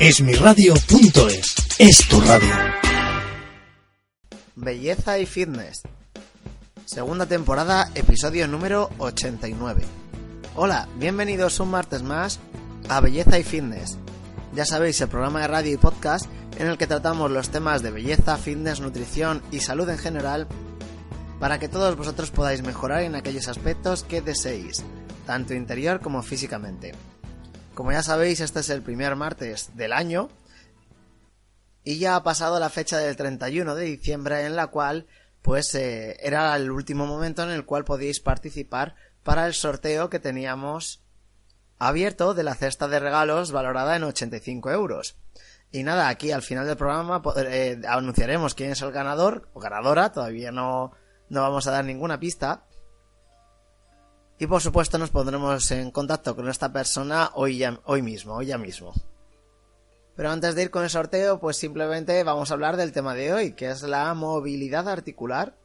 Esmiradio.es es tu radio. Belleza y Fitness. Segunda temporada, episodio número 89. Hola, bienvenidos un martes más a Belleza y Fitness. Ya sabéis, el programa de radio y podcast en el que tratamos los temas de belleza, fitness, nutrición y salud en general para que todos vosotros podáis mejorar en aquellos aspectos que deseéis, tanto interior como físicamente. Como ya sabéis, este es el primer martes del año y ya ha pasado la fecha del 31 de diciembre en la cual pues eh, era el último momento en el cual podíais participar para el sorteo que teníamos abierto de la cesta de regalos valorada en 85 euros. Y nada, aquí al final del programa eh, anunciaremos quién es el ganador o ganadora, todavía no, no vamos a dar ninguna pista. Y por supuesto nos pondremos en contacto con esta persona hoy, ya, hoy mismo, hoy ya mismo. Pero antes de ir con el sorteo, pues simplemente vamos a hablar del tema de hoy, que es la movilidad articular.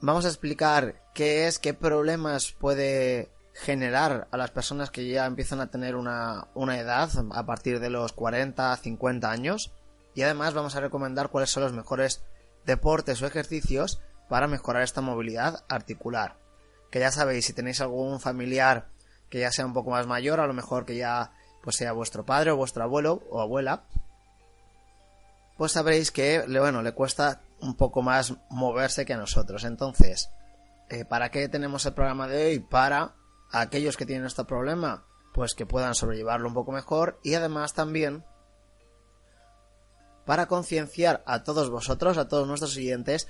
Vamos a explicar qué es, qué problemas puede generar a las personas que ya empiezan a tener una, una edad a partir de los 40, 50 años. Y además vamos a recomendar cuáles son los mejores deportes o ejercicios para mejorar esta movilidad articular. Que ya sabéis, si tenéis algún familiar que ya sea un poco más mayor, a lo mejor que ya pues sea vuestro padre o vuestro abuelo o abuela, pues sabréis que bueno, le cuesta un poco más moverse que a nosotros. Entonces, eh, ¿para qué tenemos el programa de hoy? Para aquellos que tienen este problema, pues que puedan sobrellevarlo un poco mejor y además también para concienciar a todos vosotros, a todos nuestros siguientes,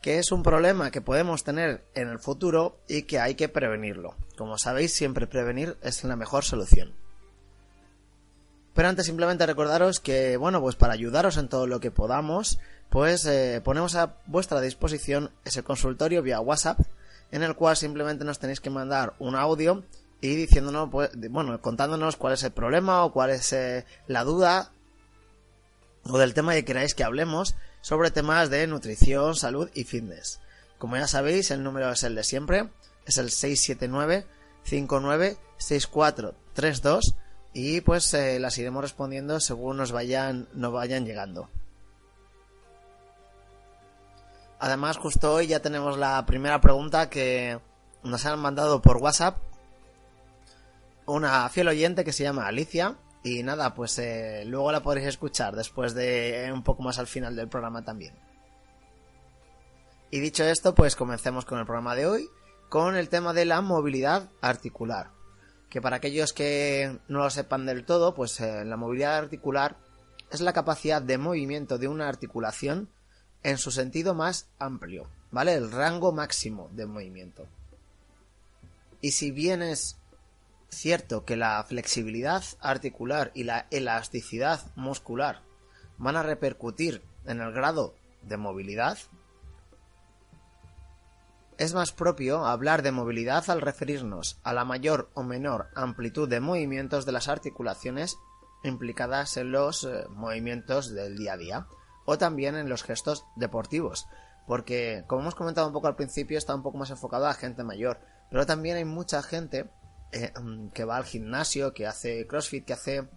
que es un problema que podemos tener en el futuro y que hay que prevenirlo. Como sabéis, siempre prevenir es la mejor solución. Pero antes simplemente recordaros que, bueno, pues para ayudaros en todo lo que podamos, pues eh, ponemos a vuestra disposición ese consultorio vía WhatsApp, en el cual simplemente nos tenéis que mandar un audio y diciéndonos, pues, bueno, contándonos cuál es el problema o cuál es eh, la duda o del tema que queráis que hablemos sobre temas de nutrición, salud y fitness. Como ya sabéis, el número es el de siempre, es el 679 596432 y pues eh, las iremos respondiendo según nos vayan, nos vayan llegando. Además, justo hoy ya tenemos la primera pregunta que nos han mandado por WhatsApp. Una fiel oyente que se llama Alicia y nada, pues eh, luego la podréis escuchar después de eh, un poco más al final del programa también. Y dicho esto, pues comencemos con el programa de hoy, con el tema de la movilidad articular. Que para aquellos que no lo sepan del todo, pues eh, la movilidad articular es la capacidad de movimiento de una articulación en su sentido más amplio, ¿vale? El rango máximo de movimiento. Y si bien es cierto que la flexibilidad articular y la elasticidad muscular van a repercutir en el grado de movilidad, es más propio hablar de movilidad al referirnos a la mayor o menor amplitud de movimientos de las articulaciones implicadas en los eh, movimientos del día a día o también en los gestos deportivos, porque como hemos comentado un poco al principio está un poco más enfocado a gente mayor, pero también hay mucha gente eh, mm, que va al gimnasio, que hace crossfit, que hace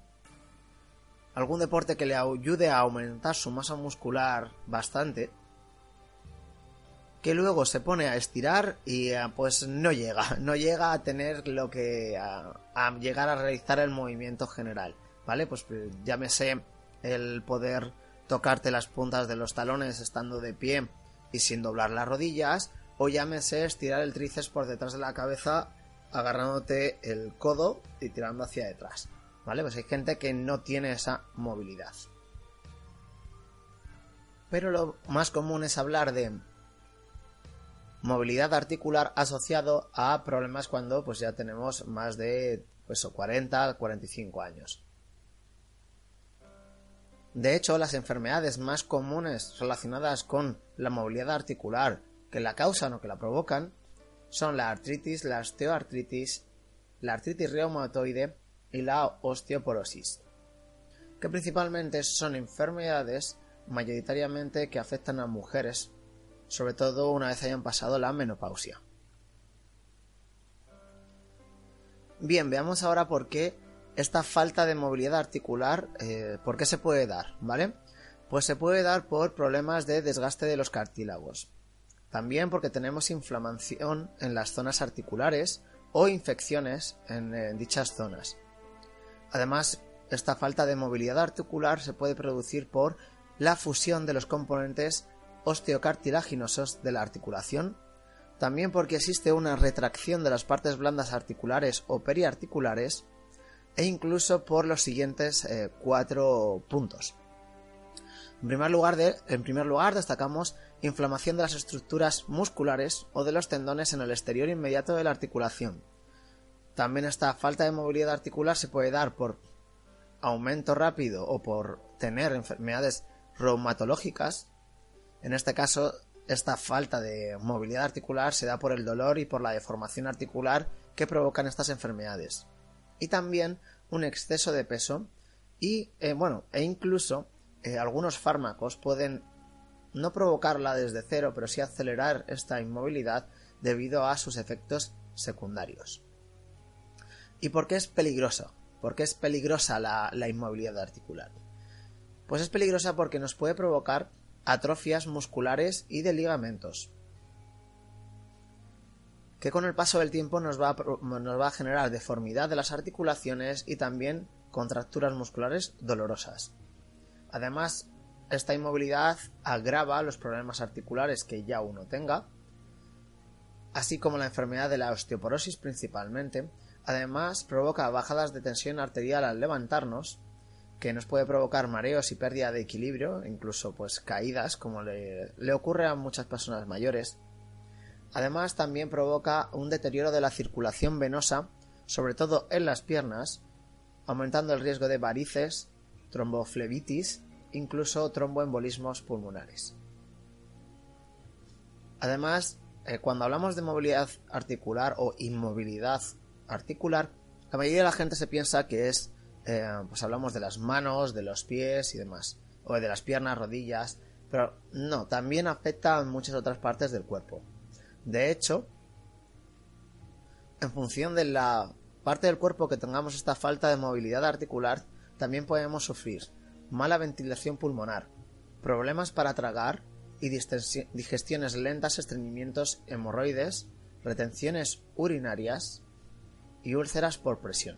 algún deporte que le ayude a aumentar su masa muscular bastante, que luego se pone a estirar y eh, pues no llega, no llega a tener lo que a, llegar a realizar el movimiento general, ¿vale? Pues llámese el poder tocarte las puntas de los talones estando de pie y sin doblar las rodillas, o llámese estirar el tríceps por detrás de la cabeza agarrándote el codo y tirando hacia detrás. ¿Vale? Pues hay gente que no tiene esa movilidad. Pero lo más común es hablar de movilidad articular asociado a problemas cuando pues ya tenemos más de pues, 40, 45 años. De hecho, las enfermedades más comunes relacionadas con la movilidad articular que la causan o que la provocan son la artritis, la osteoartritis, la artritis reumatoide y la osteoporosis, que principalmente son enfermedades mayoritariamente que afectan a mujeres, sobre todo una vez hayan pasado la menopausia. Bien, veamos ahora por qué esta falta de movilidad articular, eh, ¿por qué se puede dar? ¿Vale? Pues se puede dar por problemas de desgaste de los cartílagos. También porque tenemos inflamación en las zonas articulares o infecciones en, dichas zonas. Además, esta falta de movilidad articular se puede producir por la fusión de los componentes osteocartilaginosos de la articulación, también porque existe una retracción de las partes blandas articulares o periarticulares, e incluso por los siguientes eh, cuatro puntos. En primer, lugar destacamos inflamación de las estructuras musculares o de los tendones en el exterior inmediato de la articulación. También esta falta de movilidad articular se puede dar por aumento rápido o por tener enfermedades reumatológicas. En este caso, esta falta de movilidad articular se da por el dolor y por la deformación articular que provocan estas enfermedades. Y también un exceso de peso y, eh, bueno, e incluso eh, algunos fármacos pueden no provocarla desde cero, pero sí acelerar esta inmovilidad debido a sus efectos secundarios. ¿Y por qué es peligroso? ¿Por qué es peligrosa la, inmovilidad articular? Pues es peligrosa porque nos puede provocar atrofias musculares y de ligamentos, que con el paso del tiempo nos va a generar deformidad de las articulaciones y también contracturas musculares dolorosas. Además, esta inmovilidad agrava los problemas articulares que ya uno tenga, así como la enfermedad de la osteoporosis principalmente. Además, provoca bajadas de tensión arterial al levantarnos, que nos puede provocar mareos y pérdida de equilibrio, incluso pues caídas, como le, le ocurre a muchas personas mayores. Además, también provoca un deterioro de la circulación venosa, sobre todo en las piernas, aumentando el riesgo de varices, tromboflebitis, incluso tromboembolismos pulmonares. Además, eh, cuando hablamos de movilidad articular o inmovilidad articular, la mayoría de la gente se piensa que es, eh, pues hablamos de las manos, de los pies y demás, o de las piernas, rodillas, pero no, también afecta a muchas otras partes del cuerpo. De hecho, en función de la parte del cuerpo que tengamos esta falta de movilidad articular, también podemos sufrir mala ventilación pulmonar, problemas para tragar y digestiones lentas, estreñimientos hemorroides, retenciones urinarias y úlceras por presión.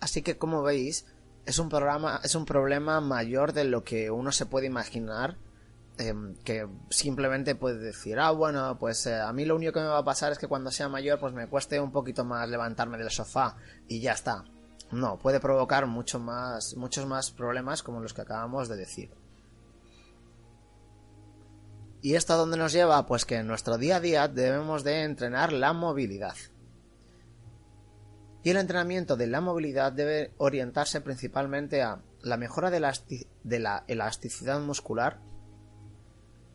Así que como veis, es un, programa, es un problema mayor de lo que uno se puede imaginar Em, que simplemente puede decir, ah, bueno, pues eh, a mí lo único que me va a pasar es que cuando sea mayor, pues me cueste un poquito más levantarme del sofá y ya está. No, puede provocar más, muchos más problemas como los que acabamos de decir. ¿Y esto a dónde nos lleva? Pues que en nuestro día a día debemos de entrenar la movilidad. Y el entrenamiento de la movilidad debe orientarse principalmente a la mejora de la elasticidad muscular,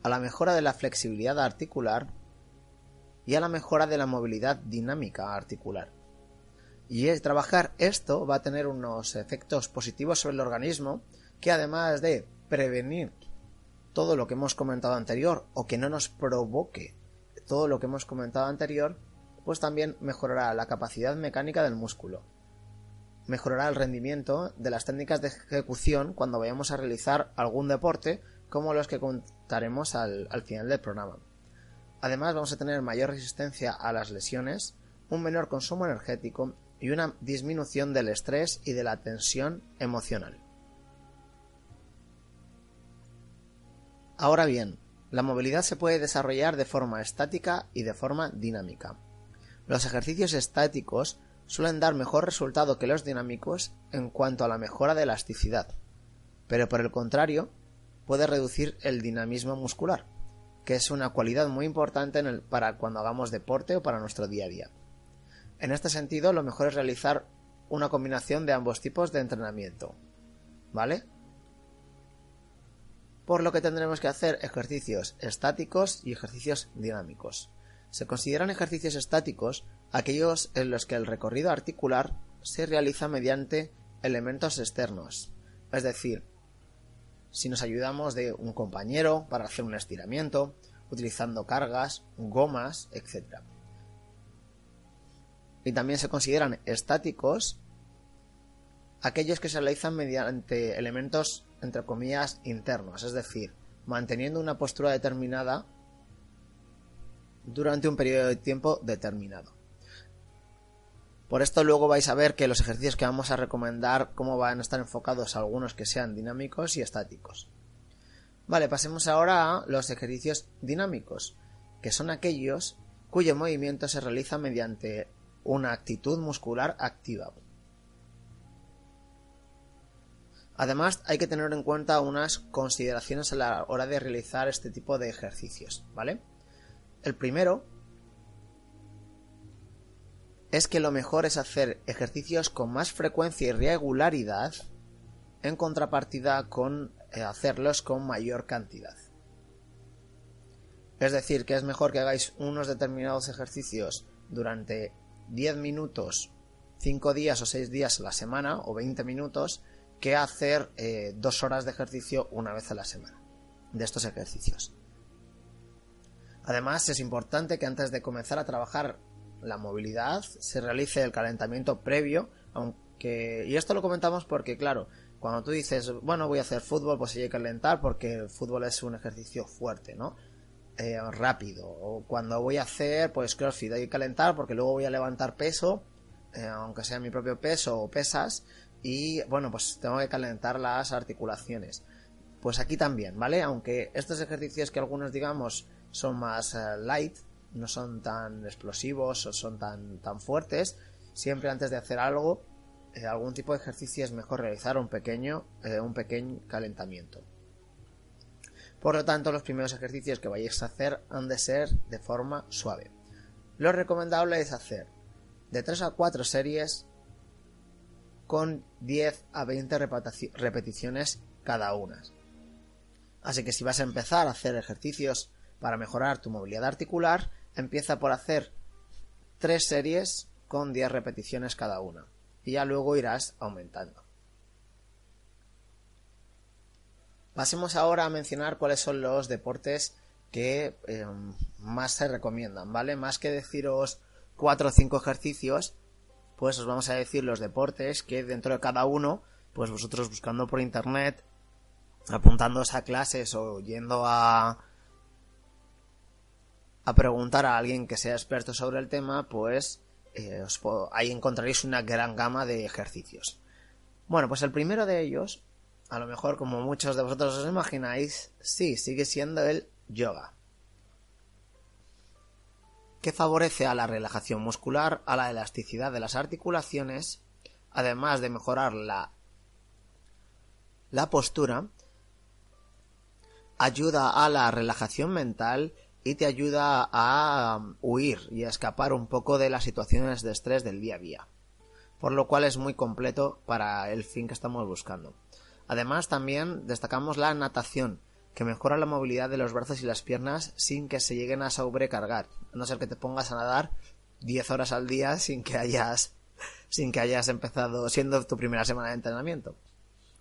a la mejora de la flexibilidad articular y a la mejora de la movilidad dinámica articular. Y trabajar esto va a tener unos efectos positivos sobre el organismo que además de prevenir todo lo que hemos comentado anterior o que no nos provoque todo lo que hemos comentado anterior, pues también mejorará la capacidad mecánica del músculo. Mejorará el rendimiento de las técnicas de ejecución cuando vayamos a realizar algún deporte como los que contaremos al, final del programa. Además vamos a tener mayor resistencia a las lesiones, un menor consumo energético y una disminución del estrés y de la tensión emocional. Ahora bien, la movilidad se puede desarrollar de forma estática y de forma dinámica. Los ejercicios estáticos suelen dar mejor resultado que los dinámicos en cuanto a la mejora de elasticidad, pero por el contrario, puede reducir el dinamismo muscular, que es una cualidad muy importante para cuando hagamos deporte o para nuestro día a día. En este sentido, lo mejor es realizar una combinación de ambos tipos de entrenamiento. ¿Vale? Por lo que tendremos que hacer ejercicios estáticos y ejercicios dinámicos. Se consideran ejercicios estáticos aquellos en los que el recorrido articular se realiza mediante elementos externos, es decir, si nos ayudamos de un compañero para hacer un estiramiento, utilizando cargas, gomas, etc. y también se consideran estáticos aquellos que se realizan mediante elementos, entre comillas, internos, es decir, manteniendo una postura determinada durante un periodo de tiempo determinado. Por esto luego vais a ver que los ejercicios que vamos a recomendar, cómo van a estar enfocados algunos que sean dinámicos y estáticos. Vale, pasemos ahora a los ejercicios dinámicos, que son aquellos cuyo movimiento se realiza mediante una actitud muscular activa. Además, hay que tener en cuenta unas consideraciones a la hora de realizar este tipo de ejercicios, ¿vale? El primero es que lo mejor es hacer ejercicios con más frecuencia y regularidad en contrapartida con eh, hacerlos con mayor cantidad. Es decir, que es mejor que hagáis unos determinados ejercicios durante 10 minutos, 5 días o 6 días a la semana o 20 minutos que hacer eh, dos horas de ejercicio una vez a la semana de estos ejercicios. Además, es importante que antes de comenzar a trabajar la movilidad se realice el calentamiento previo, aunque y esto lo comentamos porque claro, cuando tú dices, bueno, voy a hacer fútbol, pues hay que calentar porque el fútbol es un ejercicio fuerte, ¿no? Eh, rápido. O cuando voy a hacer, pues crossfit, hay que calentar porque luego voy a levantar peso, eh, aunque sea mi propio peso o pesas, y bueno, pues tengo que calentar las articulaciones. Pues aquí también, ¿vale? Aunque estos ejercicios que algunos digamos son más eh, light, no son tan explosivos o son tan, tan fuertes, siempre antes de hacer algo, eh, algún tipo de ejercicio es mejor realizar un pequeño, eh, un pequeño calentamiento. Por lo tanto, los primeros ejercicios que vayáis a hacer han de ser de forma suave. Lo recomendable es hacer de 3 a 4 series con 10 a 20 repeticiones cada una. Así que si vas a empezar a hacer ejercicios para mejorar tu movilidad articular, empieza por hacer 3 series con 10 repeticiones cada una. Y ya luego irás aumentando. Pasemos ahora a mencionar cuáles son los deportes que em, más se recomiendan, ¿vale? Más que deciros 4 o 5 ejercicios, pues os vamos a decir los deportes que dentro de cada uno, pues vosotros buscando por internet, apuntándoos a clases o yendo a a preguntar a alguien que sea experto sobre el tema, pues eh, ahí encontraréis una gran gama de ejercicios. Bueno, pues el primero de ellos, a lo mejor como muchos de vosotros os imagináis, sí, sigue siendo el yoga. Que favorece a la relajación muscular, a la elasticidad de las articulaciones, además de mejorar la, la postura, ayuda a la relajación mental y te ayuda a um, huir y a escapar un poco de las situaciones de estrés del día a día. Por lo cual es muy completo para el fin que estamos buscando. Además también destacamos la natación, que mejora la movilidad de los brazos y las piernas sin que se lleguen a sobrecargar, a no ser que te pongas a nadar 10 horas al día sin que hayas sin que hayas empezado siendo tu primera semana de entrenamiento.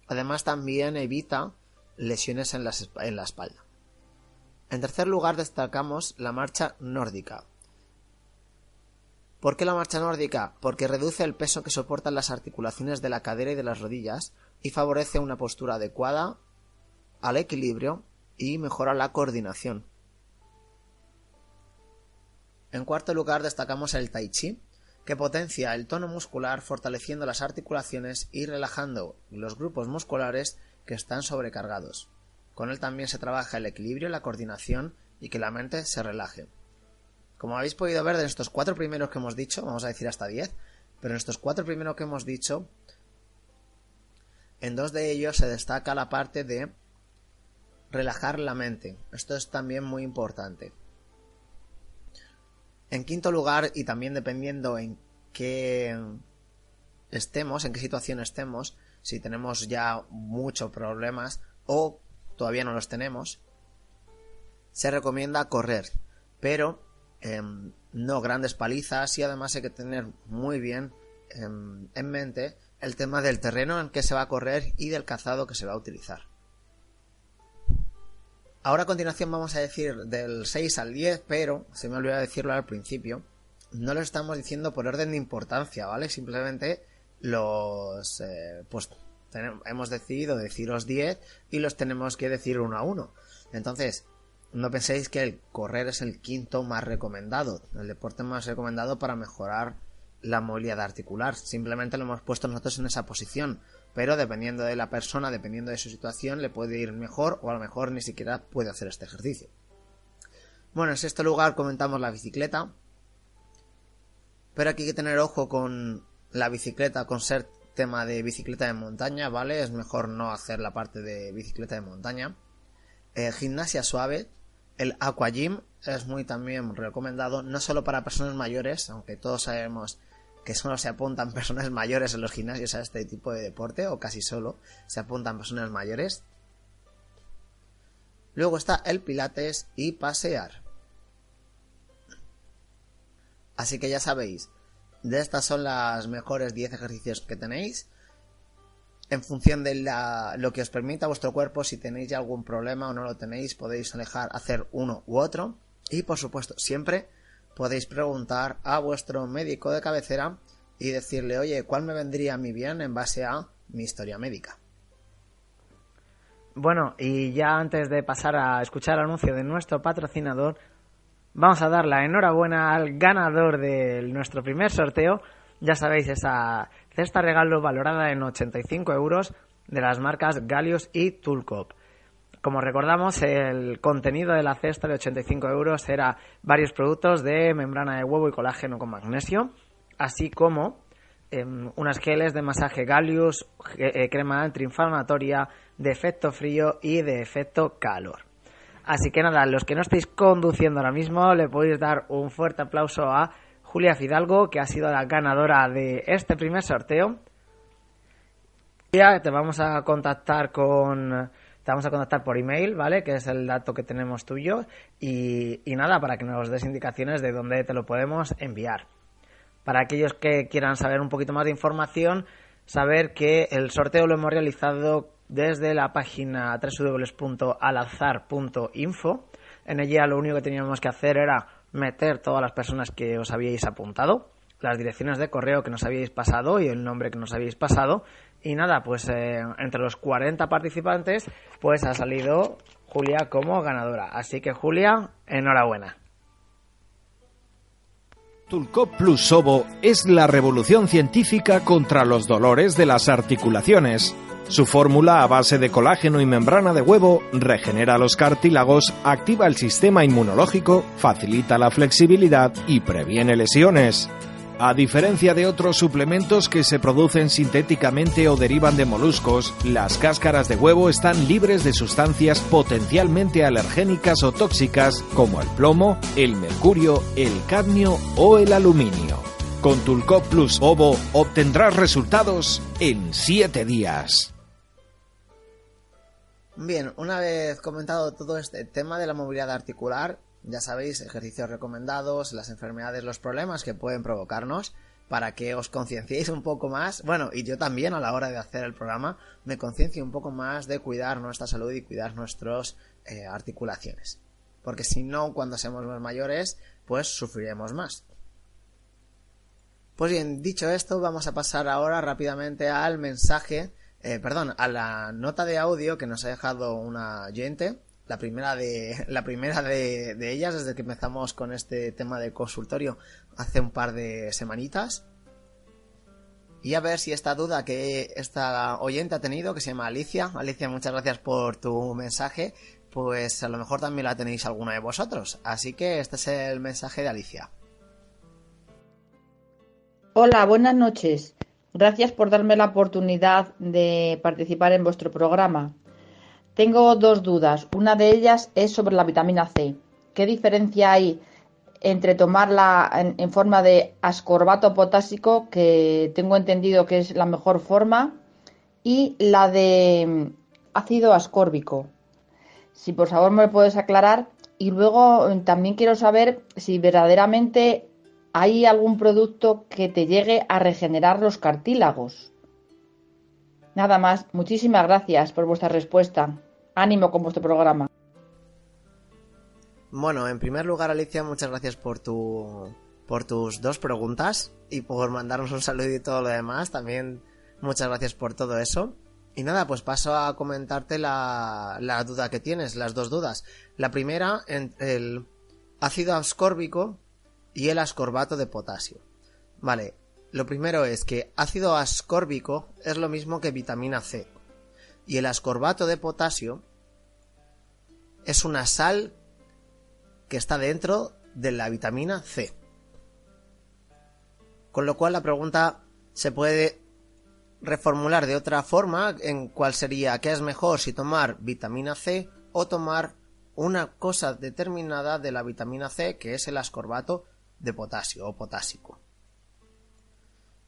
Además también evita lesiones en, en la espalda. En tercer lugar destacamos la marcha nórdica. ¿Por qué la marcha nórdica? Porque reduce el peso que soportan las articulaciones de la cadera y de las rodillas y favorece una postura adecuada al equilibrio y mejora la coordinación. En cuarto lugar destacamos el tai chi, que potencia el tono muscular fortaleciendo las articulaciones y relajando los grupos musculares que están sobrecargados. Con él también se trabaja el equilibrio, la coordinación y que la mente se relaje. Como habéis podido ver de estos cuatro primeros que hemos dicho, vamos a decir hasta diez, pero en estos cuatro primeros que hemos dicho, en dos de ellos se destaca la parte de relajar la mente. Esto es también muy importante. En quinto lugar, y también dependiendo en qué estemos, en qué situación estemos, si tenemos ya muchos problemas o todavía no los tenemos, se recomienda correr, pero em, no grandes palizas y además hay que tener muy bien em, en mente el tema del terreno en que se va a correr y del cazado que se va a utilizar. Ahora a continuación vamos a decir del 6 al 10, pero se me olvidó decirlo al principio. no lo estamos diciendo por orden de importancia, ¿vale? Simplemente los, eh, pues hemos decidido deciros 10 y los tenemos que decir uno a uno. Entonces, no penséis que el correr es el quinto más recomendado, el deporte más recomendado para mejorar la movilidad articular. Simplemente lo hemos puesto nosotros en esa posición. Pero dependiendo de la persona, dependiendo de su situación, le puede ir mejor o a lo mejor ni siquiera puede hacer este ejercicio. Bueno, en este lugar comentamos la bicicleta. Pero aquí hay que tener ojo con la bicicleta, con ser tema de bicicleta de montaña, ¿vale? Es mejor no hacer la parte de bicicleta de montaña. Eh, gimnasia suave, el aqua gym es muy también recomendado, no solo para personas mayores, aunque todos sabemos que solo se apuntan personas mayores en los gimnasios a este tipo de deporte, o casi solo se apuntan personas mayores. Luego está el pilates y pasear. Así que ya sabéis, de estas son las mejores 10 ejercicios que tenéis. En función de lo que os permita vuestro cuerpo, si tenéis algún problema o no lo tenéis, podéis dejar hacer uno u otro. Y por supuesto, siempre podéis preguntar a vuestro médico de cabecera y decirle, oye, ¿cuál me vendría a mí bien en base a mi historia médica? Bueno, y ya antes de pasar a escuchar el anuncio de nuestro patrocinador, vamos a dar la enhorabuena al ganador de nuestro primer sorteo. Ya sabéis, esa cesta regalo valorada en 85 euros de las marcas Galius y Tulcop. Como recordamos, el contenido de la cesta de 85 euros era varios productos de membrana de huevo y colágeno con magnesio, así como em, unas geles de masaje Galius, eh, crema antiinflamatoria de efecto frío y de efecto calor. Así que nada, los que no estéis conduciendo ahora mismo, le podéis dar un fuerte aplauso a Julia Fidalgo, que ha sido la ganadora de este primer sorteo. Ya te vamos a contactar con te vamos a contactar por email, ¿vale? Que es el dato que tenemos tuyo. Y, y nada, para que nos des indicaciones de dónde te lo podemos enviar. Para aquellos que quieran saber un poquito más de información, saber que el sorteo lo hemos realizado desde la página www.alazar.info. En ella lo único que teníamos que hacer era meter todas las personas que os habíais apuntado, las direcciones de correo que nos habíais pasado y el nombre que nos habíais pasado. Y nada, pues eh, entre los 40 participantes, pues ha salido Julia como ganadora. Así que Julia, enhorabuena. Tulcop Plus Sobo es la revolución científica contra los dolores de las articulaciones. Su fórmula a base de colágeno y membrana de huevo regenera los cartílagos, activa el sistema inmunológico, facilita la flexibilidad y previene lesiones. A diferencia de otros suplementos que se producen sintéticamente o derivan de moluscos, las cáscaras de huevo están libres de sustancias potencialmente alergénicas o tóxicas como el plomo, el mercurio, el cadmio o el aluminio. Con Tulcop Plus Ovo obtendrás resultados en 7 días. Bien, una vez comentado todo este tema de la movilidad articular, ya sabéis, ejercicios recomendados, las enfermedades, los problemas que pueden provocarnos, para que os concienciéis un poco más, bueno, y yo también a la hora de hacer el programa, me conciencie un poco más de cuidar nuestra salud y cuidar nuestras eh, articulaciones. Porque si no, cuando seamos más mayores, pues sufriremos más. Pues bien, dicho esto, vamos a pasar ahora rápidamente al mensaje eh, perdón, a la nota de audio que nos ha dejado una oyente, la primera de, la primera de, de ellas desde que empezamos con este tema de consultorio hace un par de semanitas. Y a ver si esta duda que esta oyente ha tenido, que se llama Alicia, Alicia, muchas gracias por tu mensaje, pues a lo mejor también la tenéis alguna de vosotros. Así que este es el mensaje de Alicia. Hola, buenas noches. Gracias por darme la oportunidad de participar en vuestro programa. Tengo dos dudas. Una de ellas es sobre la vitamina C. ¿Qué diferencia hay entre tomarla en, forma de ascorbato potásico, que tengo entendido que es la mejor forma, y la de mm, ácido ascórbico? Si por favor me lo puedes aclarar. Y luego mm, también quiero saber si verdaderamente ¿Hay algún producto que te llegue a regenerar los cartílagos? Nada más, muchísimas gracias por vuestra respuesta. Ánimo con vuestro programa. Bueno, en primer lugar, Alicia, muchas gracias por tu por tus dos preguntas y por mandarnos un saludo y todo lo demás. También muchas gracias por todo eso. Y nada, pues paso a comentarte la, la duda que tienes, las dos dudas. La primera, el ácido ascórbico y el ascorbato de potasio. Vale, lo primero es que ácido ascórbico es lo mismo que vitamina C. Y el ascorbato de potasio es una sal que está dentro de la vitamina C. Con lo cual la pregunta se puede reformular de otra forma en cuál sería qué es mejor si tomar vitamina C o tomar una cosa determinada de la vitamina C que es el ascorbato de potasio o potásico.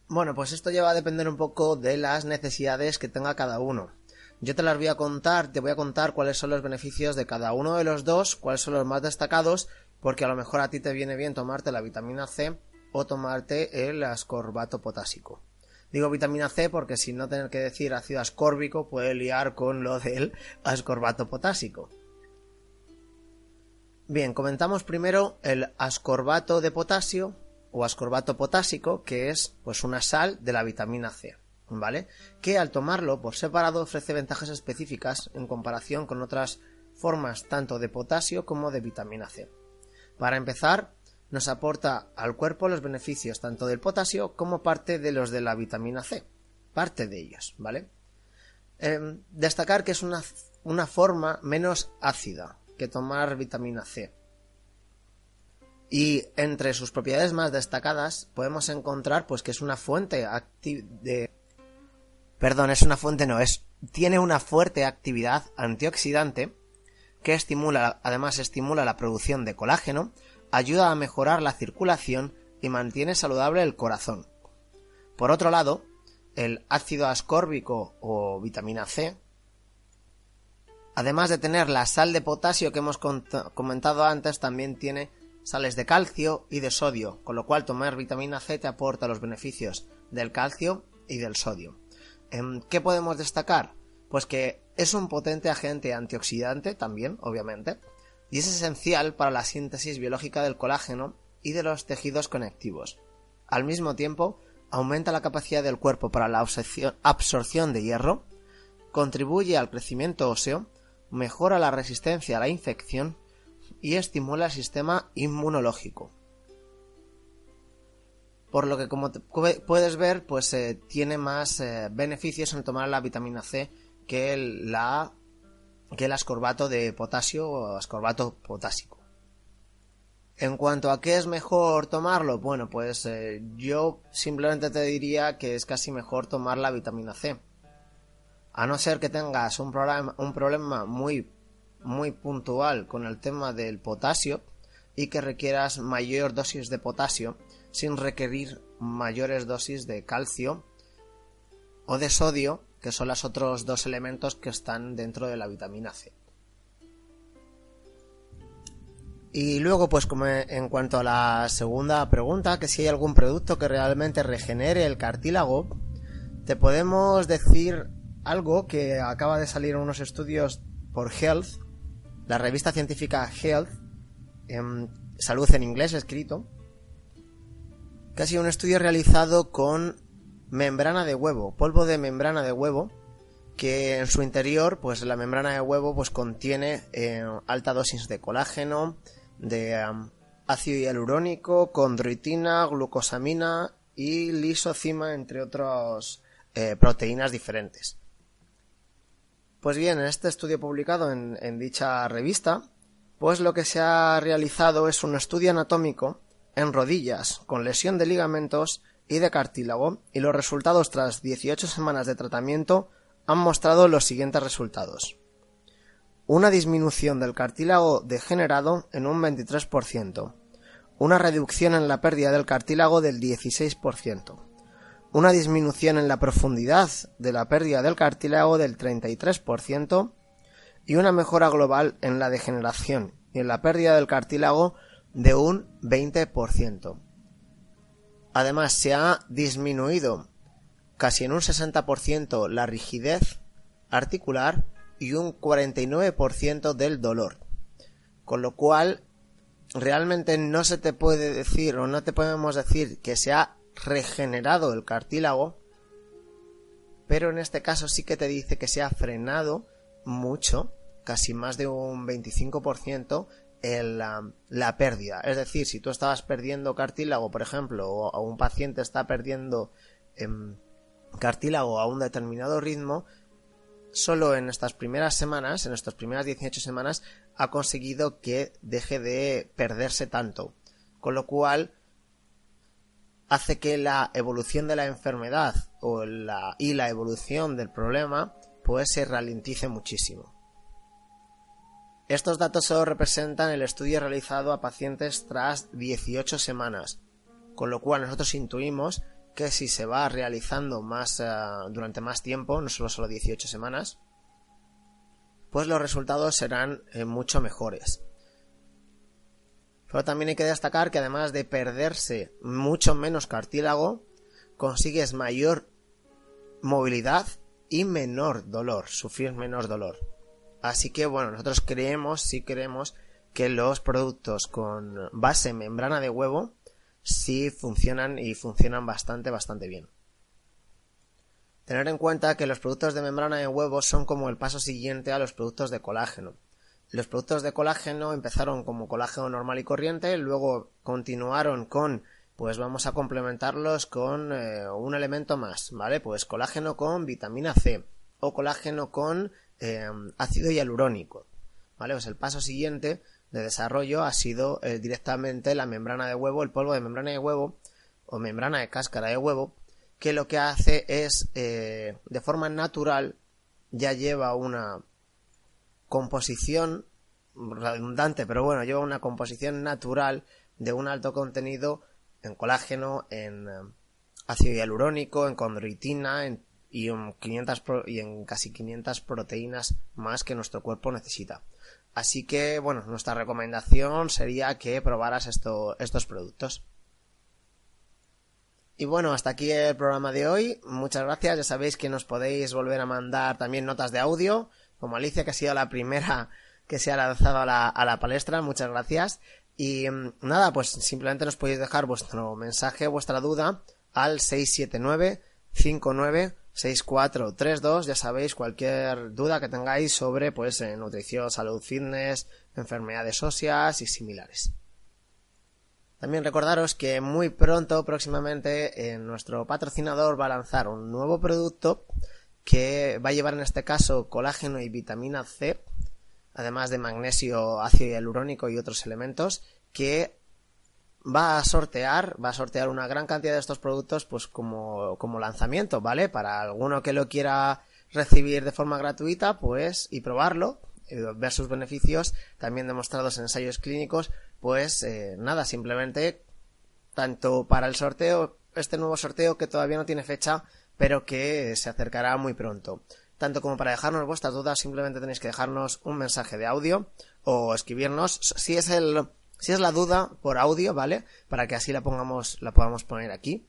Bueno, pues esto ya va a depender un poco de las necesidades que tenga cada uno. Yo te las voy a contar, te voy a contar cuáles son los beneficios de cada uno de los dos, cuáles son los más destacados, porque a lo mejor a ti te viene bien tomarte la vitamina C o tomarte el ascorbato potásico. Digo vitamina C porque si no tener que decir ácido ascórbico puede liar con lo del ascorbato potásico. Bien, comentamos primero el ascorbato de potasio o ascorbato potásico, que es pues una sal de la vitamina C, ¿vale? Que al tomarlo por separado ofrece ventajas específicas en comparación con otras formas tanto de potasio como de vitamina C. Para empezar, nos aporta al cuerpo los beneficios tanto del potasio como parte de los de la vitamina C. Parte de ellos, ¿vale? Em, destacar que es una, una forma menos ácida que tomar vitamina C. Y entre sus propiedades más destacadas podemos encontrar pues que es una fuente de perdón, es una fuente no, es tiene una fuerte actividad antioxidante que estimula además estimula la producción de colágeno, ayuda a mejorar la circulación y mantiene saludable el corazón. Por otro lado, el ácido ascórbico o vitamina C, además de tener la sal de potasio que hemos comentado antes, también tiene sales de calcio y de sodio, con lo cual tomar vitamina C te aporta los beneficios del calcio y del sodio. Em, ¿Qué podemos destacar? Pues que es un potente agente antioxidante también, obviamente, y es esencial para la síntesis biológica del colágeno y de los tejidos conectivos. Al mismo tiempo, aumenta la capacidad del cuerpo para la absorción de hierro, contribuye al crecimiento óseo, mejora la resistencia a la infección y estimula el sistema inmunológico. Por lo que como puedes ver, pues eh, tiene más eh, beneficios en tomar la vitamina C que el, la que el ascorbato de potasio o ascorbato potásico. En cuanto a qué es mejor tomarlo, bueno, pues eh, yo simplemente te diría que es casi mejor tomar la vitamina C. A no ser que tengas un, problema, un problema muy, muy puntual con el tema del potasio y que requieras mayor dosis de potasio sin requerir mayores dosis de calcio o de sodio que son los otros dos elementos que están dentro de la vitamina C. Y luego, pues como en cuanto a la segunda pregunta, que si hay algún producto que realmente regenere el cartílago, te podemos decir algo que acaba de salir en unos estudios por Health, la revista científica Health, en salud en inglés escrito, que ha sido un estudio realizado con membrana de huevo, polvo de membrana de huevo, que en su interior, pues la membrana de huevo pues contiene eh, alta dosis de colágeno, de ácido hialurónico, condroitina, glucosamina y lisocima, entre otras eh, proteínas diferentes. Pues bien, en este estudio publicado en, en dicha revista, pues lo que se ha realizado es un estudio anatómico en rodillas con lesión de ligamentos y de cartílago y los resultados tras 18 semanas de tratamiento han mostrado los siguientes resultados. Una disminución del cartílago degenerado en un 23%, una reducción en la pérdida del cartílago del 16%, una disminución en la profundidad de la pérdida del cartílago del 33% y una mejora global en la degeneración y en la pérdida del cartílago de un 20%. Además, se ha disminuido casi en un 60% la rigidez articular y un 49% del dolor. Con lo cual, realmente no se te puede decir o no te podemos decir que se ha regenerado el cartílago, pero en este caso sí que te dice que se ha frenado mucho, casi más de un 25%, el, la, pérdida. Es decir, si tú estabas perdiendo cartílago, por ejemplo, o, un paciente está perdiendo eh, cartílago a un determinado ritmo, solo en estas primeras semanas, en estas primeras 18 semanas, ha conseguido que deje de perderse tanto. Con lo cual, hace que la evolución de la enfermedad o la, y la evolución del problema pues se ralentice muchísimo. Estos datos solo representan el estudio realizado a pacientes tras 18 semanas, con lo cual nosotros intuimos que si se va realizando más uh, durante más tiempo, no solo solo 18 semanas, pues los resultados serán eh, mucho mejores. Pero también hay que destacar que además de perderse mucho menos cartílago, consigues mayor movilidad y menor dolor, sufrir menos dolor. Así que bueno, nosotros creemos, sí creemos que los productos con base membrana de huevo sí funcionan y funcionan bastante, bastante bien. Tener en cuenta que los productos de membrana de huevo son como el paso siguiente a los productos de colágeno. Los productos de colágeno empezaron como colágeno normal y corriente, luego continuaron con pues vamos a complementarlos con eh, un elemento más, ¿vale? Pues colágeno con vitamina C o colágeno con eh, ácido hialurónico, ¿vale? Pues el paso siguiente de desarrollo ha sido eh, directamente la membrana de huevo, el polvo de membrana de huevo o membrana de cáscara de huevo, que lo que hace es, de forma natural, ya lleva una composición redundante, pero bueno, lleva una composición natural de un alto contenido en colágeno, en eh, ácido hialurónico, en condroitina y, en 500 y en casi 500 proteínas más que nuestro cuerpo necesita. Así que, bueno, nuestra recomendación sería que probaras estos productos. Y bueno, hasta aquí el programa de hoy. Muchas gracias. Ya sabéis que nos podéis volver a mandar también notas de audio, como Alicia, que ha sido la primera que se ha lanzado a la, a la palestra. Muchas gracias. Y mm, nada, pues simplemente nos podéis dejar vuestro mensaje, vuestra duda al 679 59 6432. Ya sabéis, cualquier duda que tengáis sobre pues eh, nutrición, salud, fitness, enfermedades óseas y similares. También recordaros que muy pronto, próximamente, eh, nuestro patrocinador va a lanzar un nuevo producto que va a llevar en este caso colágeno y vitamina C además de magnesio, ácido hialurónico y otros elementos, que va a sortear, va a sortear una gran cantidad de estos productos pues como, como lanzamiento, ¿vale? Para alguno que lo quiera recibir de forma gratuita, pues, y probarlo, ver sus beneficios, también demostrados en ensayos clínicos, pues eh, nada, simplemente tanto para el sorteo, este nuevo sorteo que todavía no tiene fecha, pero que se acercará muy pronto tanto como para dejarnos vuestras dudas, simplemente tenéis que dejarnos un mensaje de audio o escribirnos si es el si es la duda por audio, ¿vale? Para que así la pongamos la podamos poner aquí.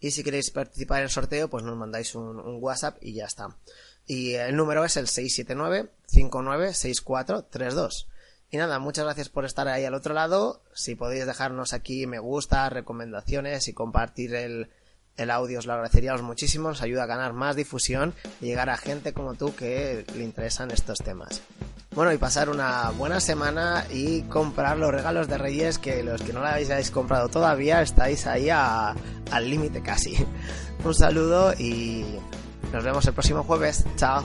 Y si queréis participar en el sorteo, pues nos mandáis un, WhatsApp y ya está. Y el número es el 679-596432. Y nada, muchas gracias por estar ahí al otro lado. Si podéis dejarnos aquí me gusta, recomendaciones y compartir el, el audio os lo agradeceríamos muchísimo, nos ayuda a ganar más difusión y llegar a gente como tú que le interesan estos temas. Bueno, y pasar una buena semana y comprar los regalos de Reyes que los que no lo habéis comprado todavía estáis ahí al límite casi. Un saludo y nos vemos el próximo jueves. Chao.